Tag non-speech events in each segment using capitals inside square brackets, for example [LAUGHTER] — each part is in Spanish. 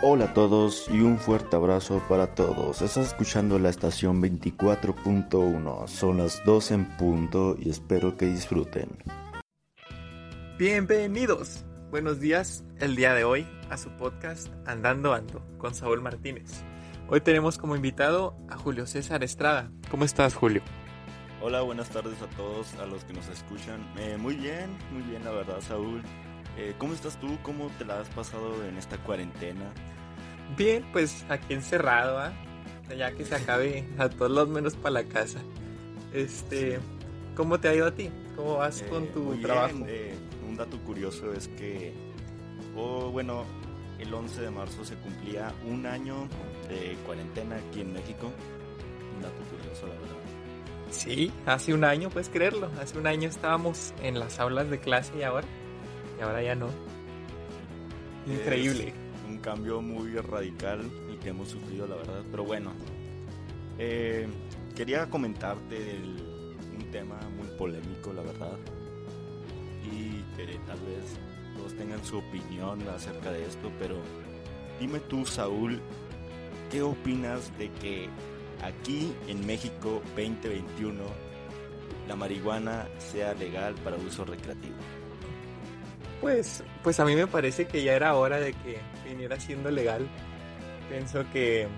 Hola a todos y un fuerte abrazo para todos. Estás escuchando la estación 24.1. Son las 2 en punto y espero que disfruten. Bienvenidos. Buenos días el día de hoy a su podcast Andando Ando con Saúl Martínez. Hoy tenemos como invitado a Julio César Estrada. ¿Cómo estás, Julio? Hola, buenas tardes a todos, a los que nos escuchan. Eh, muy bien, muy bien, la verdad, Saúl. Eh, ¿Cómo estás tú? ¿Cómo te la has pasado en esta cuarentena? Bien, pues aquí encerrado, ¿ah? ya que se acabe a todos los menos para la casa. Este, ¿cómo te ha ido a ti? ¿Cómo vas con Eh, tu muy trabajo? eh, un dato curioso es que, oh, bueno, el 11 de marzo se cumplía un año de cuarentena aquí en México. Un dato curioso, la verdad. Sí, hace un año, puedes creerlo. Hace un año estábamos en las aulas de clase y ahora, y ahora ya no. Increíble. Es un cambio muy radical el que hemos sufrido, la verdad. Pero bueno, eh, quería comentarte un tema muy polémico, la verdad. Y que tal vez todos tengan su opinión acerca de esto, pero dime tú, Saúl, ¿qué opinas de que aquí en México 2021 la marihuana sea legal para uso recreativo? Pues, pues a mí me parece que ya era hora de que viniera siendo legal. Pienso que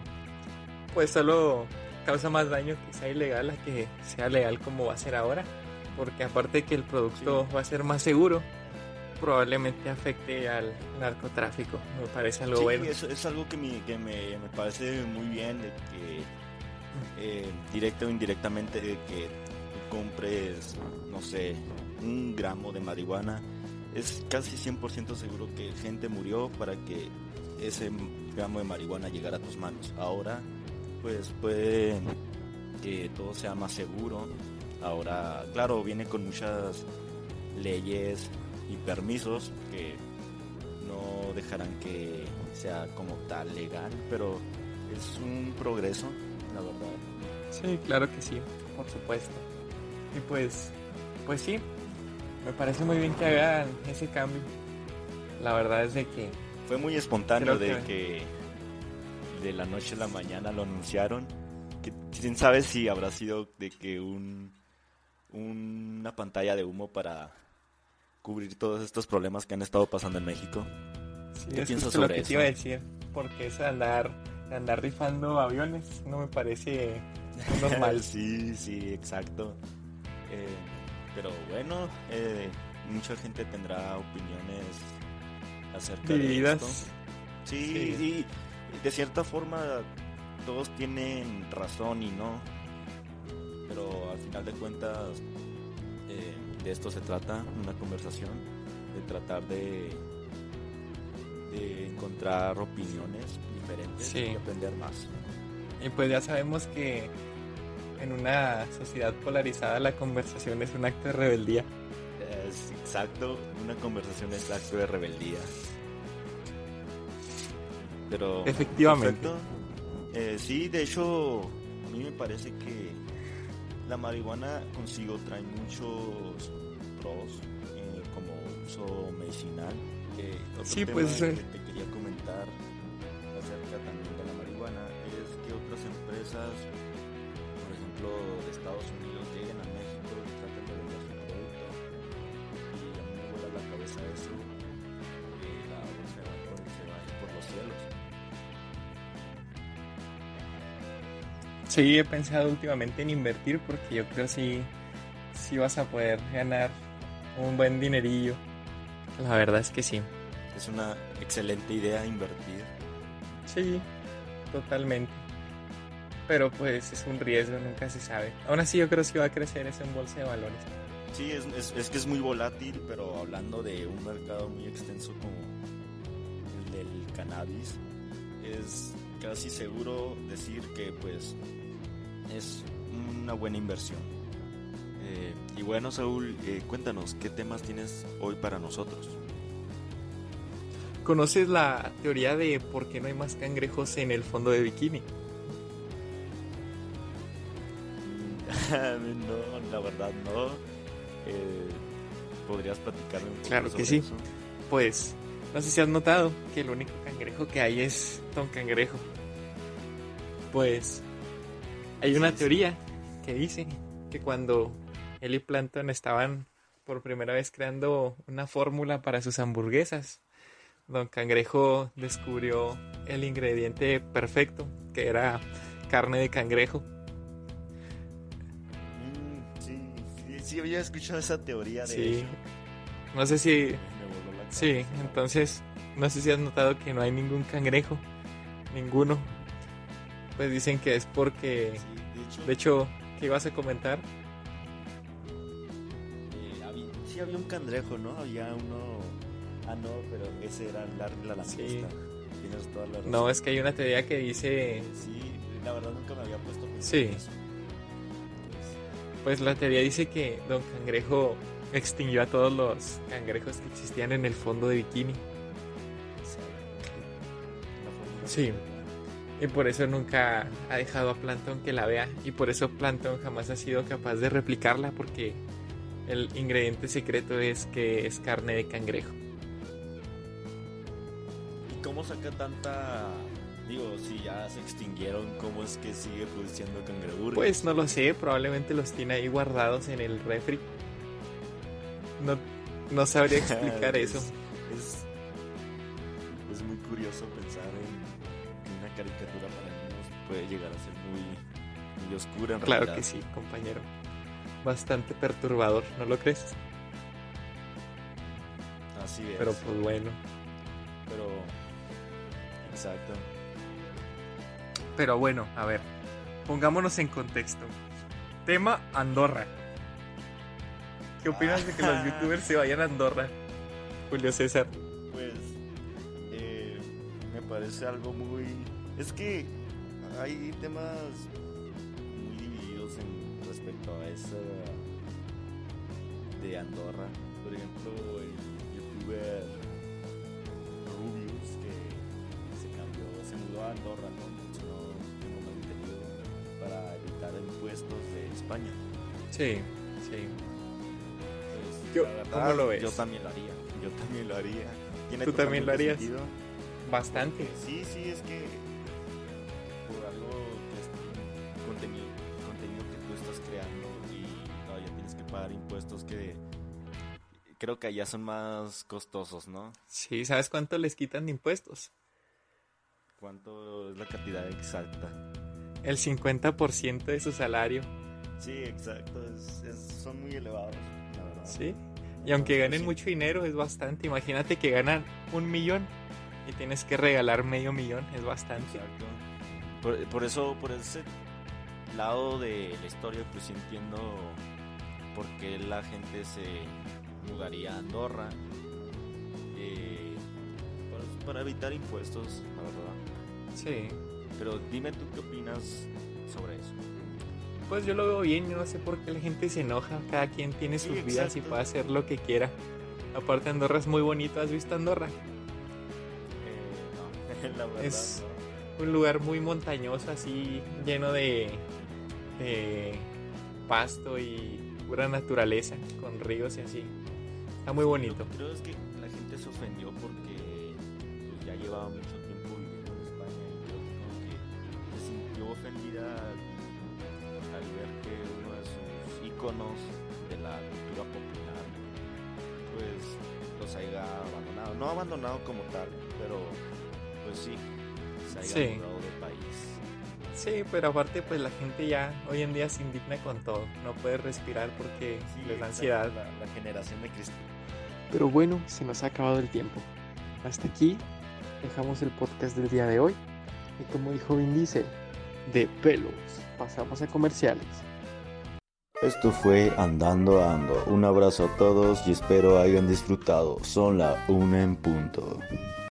pues solo causa más daño que sea ilegal a que sea legal como va a ser ahora. Porque aparte de que el producto va a ser más seguro, probablemente afecte al narcotráfico. Me parece algo Sí, bueno. eso es algo que, me, que me, me parece muy bien, de que eh, directa o indirectamente de que compres, no sé, un gramo de marihuana, es casi 100% seguro que gente murió para que ese gramo de marihuana llegara a tus manos. Ahora, pues puede que todo sea más seguro. Ahora, claro, viene con muchas leyes y permisos que no dejarán que sea como tal legal, pero es un progreso, la verdad. Sí, claro que sí, por supuesto. Y pues, pues sí, me parece muy bien que hagan ese cambio. La verdad es de que Fue muy espontáneo de que de la noche a la mañana lo anunciaron. Que quién sabe si habrá sido de que un una pantalla de humo para cubrir todos estos problemas que han estado pasando en México. Sí, ¿Qué es piensas justo lo sobre que eso? te iba a decir, porque de andar, andar rifando aviones no me parece normal. [LAUGHS] sí, sí, exacto. Eh, pero bueno, eh, mucha gente tendrá opiniones acerca de esto. Sí, Sí. y de cierta forma todos tienen razón y no. Pero al final de cuentas eh, de esto se trata, una conversación, de tratar de, de encontrar opiniones diferentes Sí. y aprender más. Y pues ya sabemos que en una sociedad polarizada la conversación es un acto de rebeldía. Es exacto, una conversación es acto de rebeldía. Pero. Efectivamente. Eh, sí, de hecho, a mí me parece que la marihuana consigo trae muchos pros, eh, como uso medicinal. Eh, otro Sí, tema pues, eh. que te quería comentar acerca también de la marihuana es que otras empresas, ejemplo, de Estados Unidos, lleguen a México y traten de vender su producto. Y a mí me vuela la cabeza eso, que la bolsa de se va a ir por los cielos. Sí, he pensado últimamente en invertir porque yo creo sí, sí vas a poder ganar un buen dinerillo. La verdad es que sí. Es una excelente idea invertir. Sí, totalmente. Pero pues es un riesgo, nunca se sabe. Aún así yo creo que va a crecer eso en bolsa de valores. Sí, es, es- es que es muy volátil, pero hablando de un mercado muy extenso como el del cannabis, es casi seguro decir que pues es una buena inversión. Eh, y bueno, Saúl, eh, cuéntanos, ¿qué temas tienes hoy para nosotros? ¿Conoces la teoría de por qué no hay más cangrejos en el fondo de bikini? No. Eh, ¿Podrías platicarme un poco Claro que sí. eso? Pues no sé si has notado que el único cangrejo que hay es Don Cangrejo. Pues hay una teoría que dice que cuando él y Plankton estaban por primera vez creando una fórmula para sus hamburguesas, Don Cangrejo descubrió el ingrediente perfecto, que era carne de cangrejo. Sí, había escuchado esa teoría de Sí. No sé si... La Sí, entonces no sé si has notado que no hay ningún cangrejo. Ninguno. Pues dicen que es porque... Sí, de hecho, De hecho, ¿qué ibas a comentar? eh, había- sí había un cangrejo, ¿no? Había uno... Ah, no, pero ese era Larry la langosta. Sí. Tienes toda la razón. No, es que hay una teoría que dice... Sí, la verdad nunca me había puesto a Sí. eso. Pues la teoría dice que Don Cangrejo extinguió a todos los cangrejos que existían en el fondo de bikini. Sí. Y por eso nunca ha dejado a Plankton que la vea. Y por eso Plankton jamás ha sido capaz de replicarla porque el ingrediente secreto es que es carne de cangrejo. ¿Y cómo saca tanta... Digo, si ya se extinguieron, ¿cómo es que sigue produciendo cangreburgers? Pues no lo sé, probablemente los tiene ahí guardados en el refri. No, no sabría [LAUGHS] explicar Es- eso. Es, es muy curioso pensar en que una caricatura para niños puede llegar a ser muy, muy oscura en Claro realidad. que sí, compañero. Bastante perturbador, ¿no lo crees? Así es. Pero pues bueno. Pero, exacto. Pero bueno, a ver. Pongámonos en contexto. Tema Andorra. ¿Qué opinas de que los [LAUGHS] youtubers se vayan a Andorra? Julio César. Pues eh, me parece algo muy... Es que hay temas muy divididos en respecto a esa de Andorra. Por ejemplo, el youtuber Rubius que se cambió, se mudó a Andorra, ¿no? Entendido, para evitar impuestos de España. Sí, sí. Pues, Yo- verdad, ¿cómo lo ves? Yo también lo haría. Yo también lo haría. Tiene ¿Tú también lo harías? sentido. Bastante. Sí, sí, es que por algo que es contenido, contenido que tú estás creando y todavía tienes que pagar impuestos que creo que allá son más costosos, ¿no? Sí, ¿sabes cuánto les quitan de impuestos? ¿Cuánto es la cantidad exacta? El 50% de su salario. Sí, exacto, es- es- son muy elevados, la verdad. Sí. Y aunque ganen mucho dinero, es bastante. Imagínate que ganan un millón y tienes que regalar medio millón. Es bastante. Exacto. Por, por eso, por ese lado de la historia, pues sí entiendo por qué la gente se mudaría a Andorra. eh, para, evitar impuestos, la verdad. Sí. Pero dime tú qué opinas sobre eso. Pues yo lo veo bien, yo no sé por qué la gente se enoja. Cada quien tiene Sí, sus vidas y puede hacer lo que quiera. Aparte Andorra es muy bonito, ¿has visto Andorra? Eh, no, [LAUGHS] la verdad. Es- no. Un lugar muy montañoso, así lleno de, de pasto y pura naturaleza, con ríos y así. Está muy bonito. Creo es que la gente se ofendió porque llevaba mucho tiempo viviendo en España y creo que como que se sintió ofendida al, ver que uno de sus íconos de la cultura popular pues los haya abandonado. No abandonado como tal, pero pues sí, se haya Sí. mudado de país. Sí, pero aparte pues la gente ya hoy en día se indigna con todo. No puede respirar porque Sí, les da ansiedad. La, la generación de cristal. Pero bueno, se nos ha acabado el tiempo. Hasta aquí dejamos el podcast del día de hoy. Y como dijo Vin Diesel, de pelos pasamos a comerciales. Esto fue Andando Ando. Un abrazo a todos y espero hayan disfrutado. Son la una en punto.